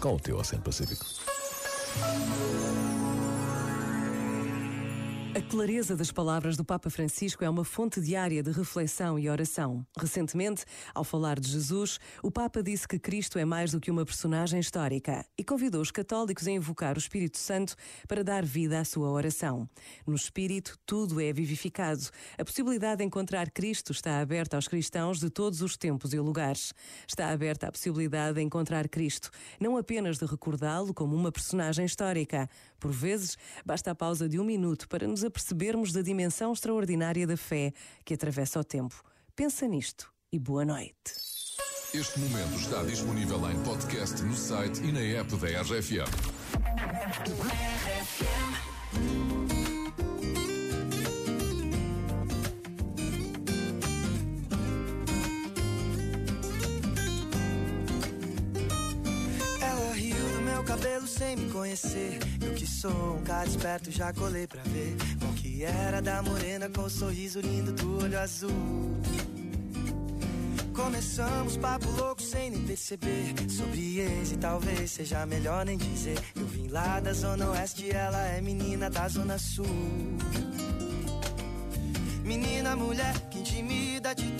com o teu Oceano Pacífico. A clareza das palavras do Papa Francisco é uma fonte diária de reflexão e oração. Recentemente, ao falar de Jesus, o Papa disse que Cristo é mais do que uma personagem histórica e convidou os católicos a invocar o Espírito Santo para dar vida à sua oração. No Espírito, tudo é vivificado. A possibilidade de encontrar Cristo está aberta aos cristãos de todos os tempos e lugares. Está aberta a possibilidade de encontrar Cristo, não apenas de recordá-lo como uma personagem histórica. Por vezes, basta a pausa de um minuto para nos apercebermos da dimensão extraordinária da fé que atravessa o tempo. Pensa nisto e boa noite. Este momento está disponível em podcast no site e na app da RFM. Meu cabelo sem me conhecer. Eu que sou um cara esperto, já colei pra ver. Qual que era da morena com o sorriso lindo do olho azul. Começamos papo louco sem nem perceber. Sobre ex e talvez seja melhor nem dizer. Eu vim lá da zona oeste, ela é menina da zona sul. Menina, mulher, que intimida atitude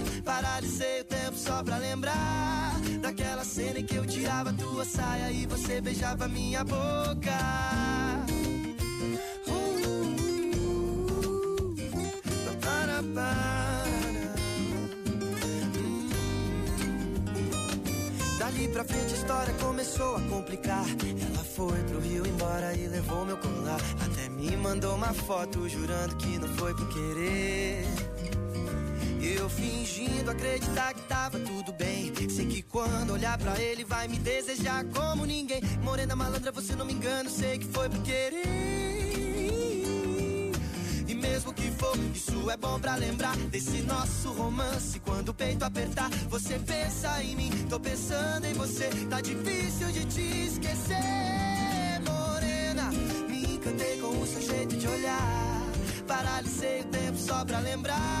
Paralisei o tempo só pra lembrar daquela cena em que eu tirava tua saia e você beijava minha boca. Dali pra frente a história começou a complicar. Ela foi pro Rio embora e levou meu colar. Até me mandou uma foto jurando que não foi por querer. Eu fingindo acreditar que tava tudo bem. Sei que quando olhar pra ele vai me desejar como ninguém. Morena malandra, você não me engana, sei que foi por querer. E mesmo que for, isso é bom pra lembrar desse nosso romance. Quando o peito apertar, você pensa em mim, tô pensando em você. Tá difícil de te esquecer, morena. Me encantei com o seu jeito de olhar. Paralisei o tempo só pra lembrar